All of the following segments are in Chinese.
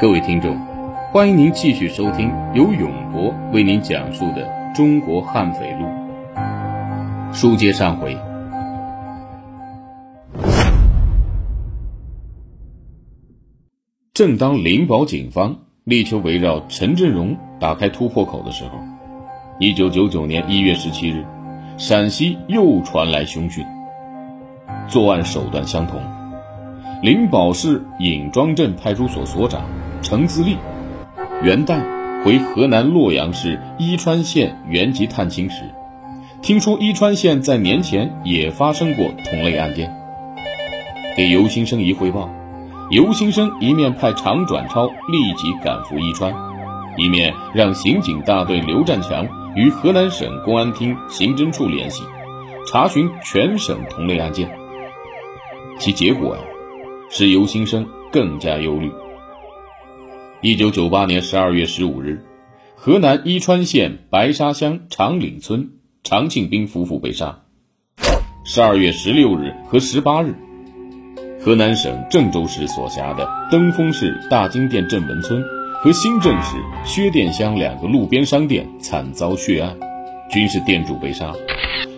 各位听众，欢迎您继续收听由永博为您讲述的《中国悍匪录》。书接上回，正当灵宝警方力求围绕陈振荣打开突破口的时候，一九九九年一月十七日，陕西又传来凶讯。作案手段相同，灵宝市尹庄镇派出所所长。程自立元旦回河南洛阳市伊川县原籍探亲时，听说伊川县在年前也发生过同类案件，给尤新生一汇报，尤新生一面派常转超立即赶赴伊川，一面让刑警大队刘占强与河南省公安厅刑侦处联系，查询全省同类案件。其结果呀，使尤新生更加忧虑。一九九八年十二月十五日，河南伊川县白沙乡长岭村常庆兵夫妇被杀。十二月十六日和十八日，河南省郑州市所辖的登封市大金店镇文村和新郑市薛店乡两个路边商店惨遭血案，均是店主被杀。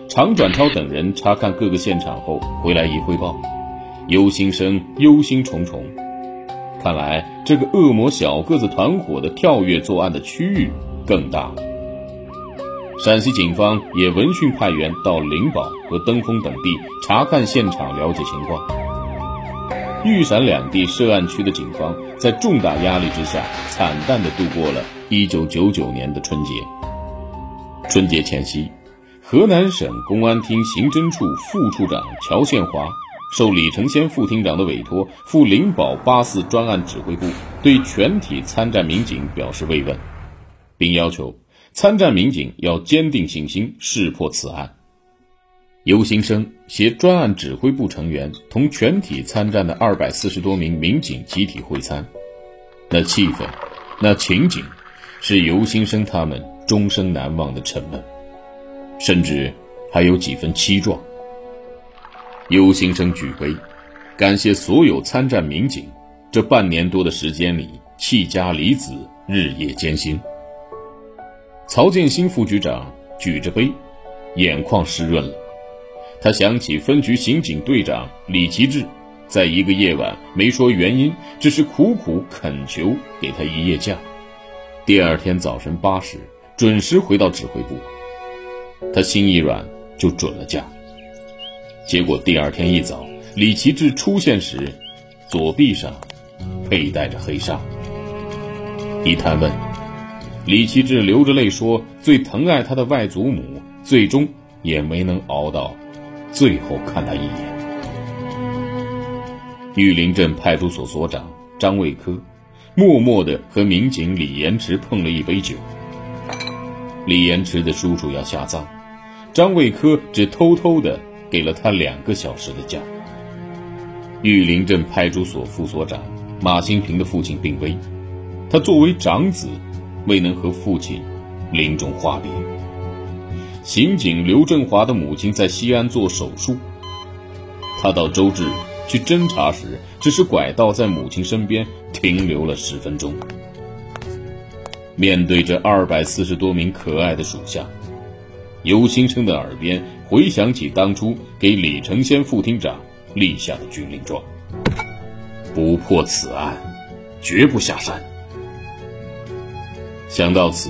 常转超等人查看各个现场后回来一汇报，忧心生忧心忡忡。看来，这个恶魔小个子团伙的跳跃作案的区域更大。陕西警方也闻讯派员到灵宝和登封等地查看现场，了解情况。豫陕两地涉案区的警方在重大压力之下，惨淡地度过了1999年的春节。春节前夕，河南省公安厅刑侦处副处长乔宪华。受李承先副厅长的委托，赴灵宝八四专案指挥部，对全体参战民警表示慰问，并要求参战民警要坚定信心，识破此案。尤新生携专案指挥部成员同全体参战的二百四十多名民警集体会餐，那气氛，那情景，是尤新生他们终生难忘的沉闷，甚至还有几分凄壮。尤新生举杯，感谢所有参战民警，这半年多的时间里弃家离子，日夜艰辛。曹建新副局长举着杯，眼眶湿润了。他想起分局刑警队长李奇志，在一个夜晚没说原因，只是苦苦恳求给他一夜假。第二天早晨八时准时回到指挥部，他心一软就准了假。结果第二天一早，李奇志出现时，左臂上佩戴着黑纱。一探问，李奇志流着泪说：“最疼爱他的外祖母，最终也没能熬到最后看他一眼。”玉林镇派出所所长张卫科默默地和民警李延迟碰了一杯酒。李延迟的叔叔要下葬，张卫科只偷偷的。给了他两个小时的假。玉林镇派出所副所长马新平的父亲病危，他作为长子，未能和父亲临终话别。刑警刘振华的母亲在西安做手术，他到周至去侦查时，只是拐道在母亲身边停留了十分钟。面对这二百四十多名可爱的属下。尤新生的耳边回想起当初给李承先副厅长立下的军令状：不破此案，绝不下山。想到此，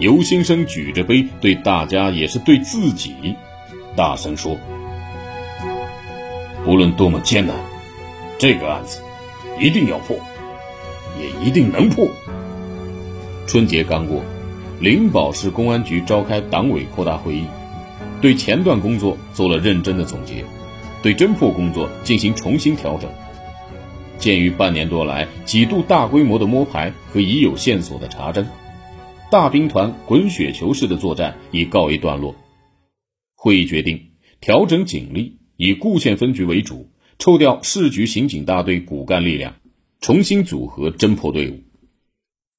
尤新生举着杯，对大家也是对自己，大声说：“不论多么艰难，这个案子一定要破，也一定能破。”春节刚过。灵宝市公安局召开党委扩大会议，对前段工作做了认真的总结，对侦破工作进行重新调整。鉴于半年多来几度大规模的摸排和已有线索的查侦，大兵团滚雪球式的作战已告一段落。会议决定调整警力，以固县分局为主，抽调市局刑警大队骨干力量，重新组合侦破队伍。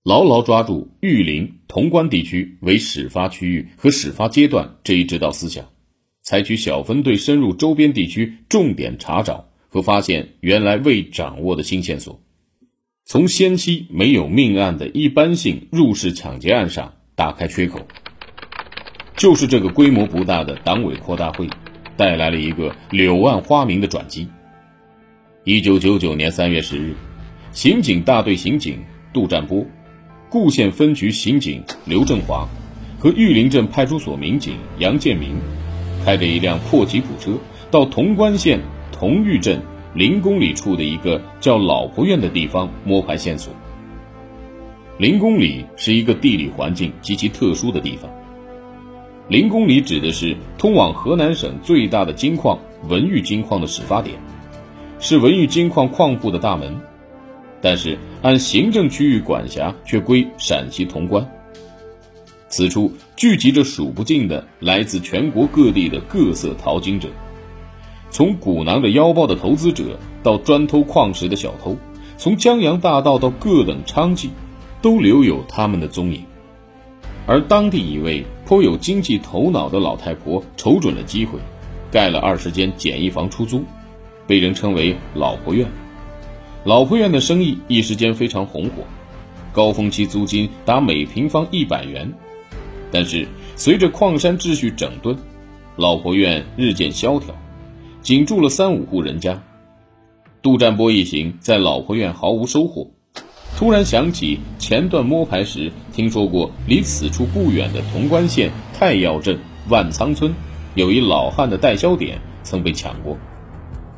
牢牢抓住玉林、潼关地区为始发区域和始发阶段这一指导思想，采取小分队深入周边地区，重点查找和发现原来未掌握的新线索。从先期没有命案的一般性入室抢劫案上打开缺口。就是这个规模不大的党委扩大会，带来了一个柳暗花明的转机。一九九九年三月十日，刑警大队刑警杜占波、固县分局刑警刘振华和玉林镇派出所民警杨建明，开着一辆破吉普车，到潼关县潼峪镇零公里处的一个叫老婆院的地方摸排线索。零公里是一个地理环境极其特殊的地方。零公里指的是通往河南省最大的金矿文玉金矿的始发点，是文玉金矿矿部的大门，但是按行政区域管辖却归陕西潼关。此处聚集着数不尽的来自全国各地的各色淘金者，从鼓囊着腰包的投资者到专偷矿石的小偷，从江洋大盗到各等娼妓，都留有他们的踪影。而当地一位颇有经济头脑的老太婆瞅准了机会，盖了二十间简易房出租，被人称为“老婆院”。老婆院的生意一时间非常红火，高峰期租金达每平方一百元。但是随着矿山秩序整顿，老婆院日渐萧条，仅住了三五户人家。杜占波一行在老婆院毫无收获。突然想起前段摸排时听说过，离此处不远的潼关县太要镇万仓村，有一老汉的代销点曾被抢过，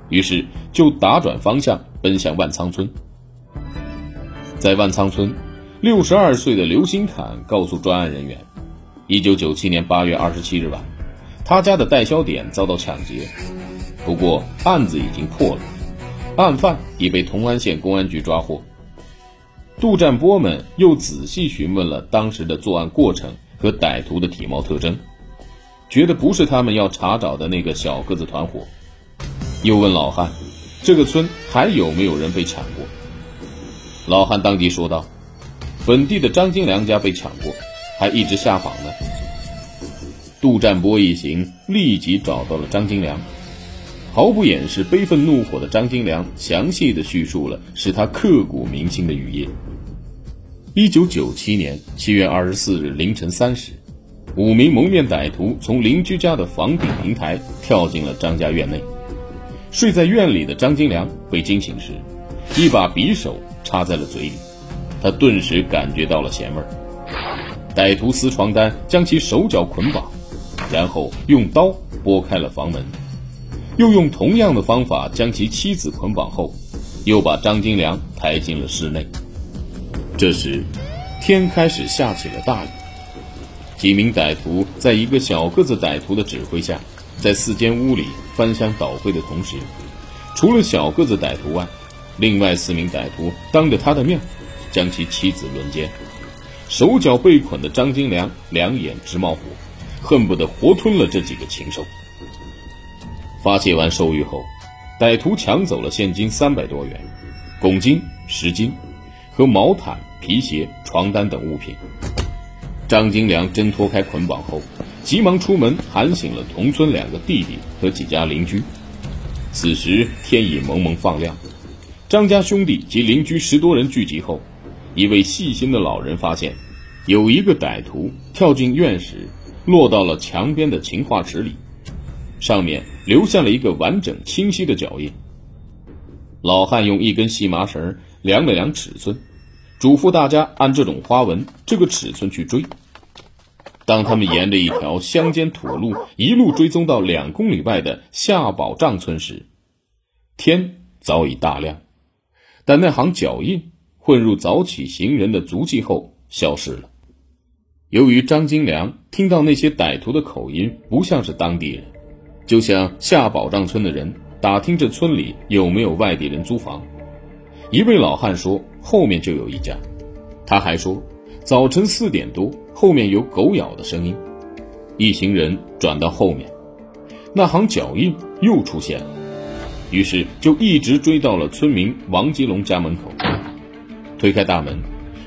于是就打转方向奔向万仓村。在万仓村，六十二岁的刘新侃告诉专案人员，一九九七年八月二十七日晚，他家的代销点遭到抢劫，不过案子已经破了，案犯已被同安县公安局抓获。杜占波们又仔细询问了当时的作案过程和歹徒的体貌特征，觉得不是他们要查找的那个小个子团伙。又问老汉：“这个村还有没有人被抢过？”老汉当即说道：“本地的张金良家被抢过，还一直下访呢。”杜占波一行立即找到了张金良。毫不掩饰悲愤怒火的张金良，详细的叙述了使他刻骨铭心的雨夜。一九九七年七月二十四日凌晨三时，五名蒙面歹徒从邻居家的房顶平台跳进了张家院内。睡在院里的张金良被惊醒时，一把匕首插在了嘴里，他顿时感觉到了咸味儿。歹徒撕床单将其手脚捆绑，然后用刀拨开了房门。又用同样的方法将其妻子捆绑后，又把张金良抬进了室内。这时，天开始下起了大雨。几名歹徒在一个小个子歹徒的指挥下，在四间屋里翻箱倒柜的同时，除了小个子歹徒外，另外四名歹徒当着他的面将其妻子轮奸。手脚被捆的张金良两眼直冒火，恨不得活吞了这几个禽兽。发泄完兽欲后，歹徒抢走了现金三百多元、拱金十斤和毛毯、皮鞋、床单等物品。张金良挣脱开捆绑后，急忙出门喊醒了同村两个弟弟和几家邻居。此时天已蒙蒙放亮，张家兄弟及邻居十多人聚集后，一位细心的老人发现，有一个歹徒跳进院时，落到了墙边的秦化池里。上面留下了一个完整清晰的脚印。老汉用一根细麻绳量了量尺寸，嘱咐大家按这种花纹、这个尺寸去追。当他们沿着一条乡间土路一路追踪到两公里外的下保障村时，天早已大亮，但那行脚印混入早起行人的足迹后消失了。由于张金良听到那些歹徒的口音不像是当地人。就向下保障村的人打听这村里有没有外地人租房，一位老汉说后面就有一家，他还说早晨四点多后面有狗咬的声音，一行人转到后面，那行脚印又出现了，于是就一直追到了村民王吉龙家门口，推开大门，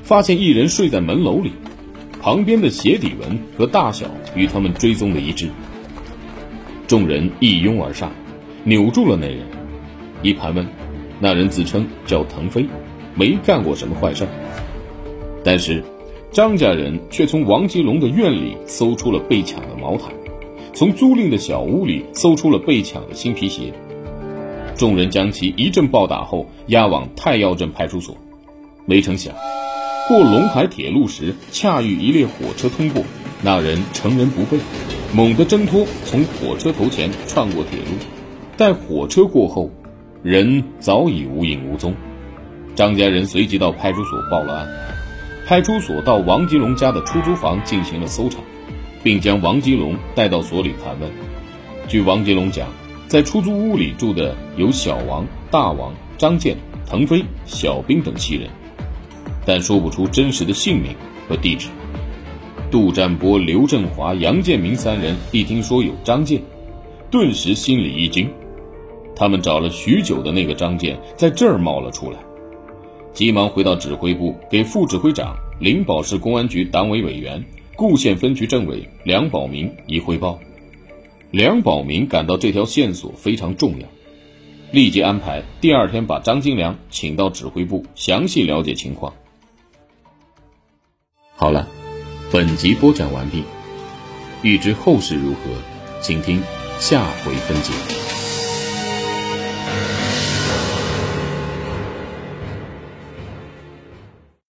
发现一人睡在门楼里，旁边的鞋底纹和大小与他们追踪的一致。众人一拥而上，扭住了那人。一盘问，那人自称叫腾飞，没干过什么坏事但是，张家人却从王吉龙的院里搜出了被抢的毛毯，从租赁的小屋里搜出了被抢的新皮鞋。众人将其一阵暴打后押往太药镇派出所，没成想，过陇海铁路时恰遇一列火车通过，那人乘人不备，猛地挣脱，从火车头前窜过铁路，待火车过后，人早已无影无踪。张家人随即到派出所报了案，派出所到王吉龙家的出租房进行了搜查，并将王吉龙带到所里盘问。据王吉龙讲。在出租屋里住的有小王、大王、张健、腾飞、小兵等七人，但说不出真实的姓名和地址。杜占波、刘振华、杨建明三人一听说有张健，顿时心里一惊。他们找了许久的那个张健在这儿冒了出来，急忙回到指挥部，给副指挥长、灵宝市公安局党委委员、固县分局政委梁宝明一汇报。梁宝明感到这条线索非常重要，立即安排第二天把张金良请到指挥部，详细了解情况。好了，本集播讲完毕，欲知后事如何，请听下回分解。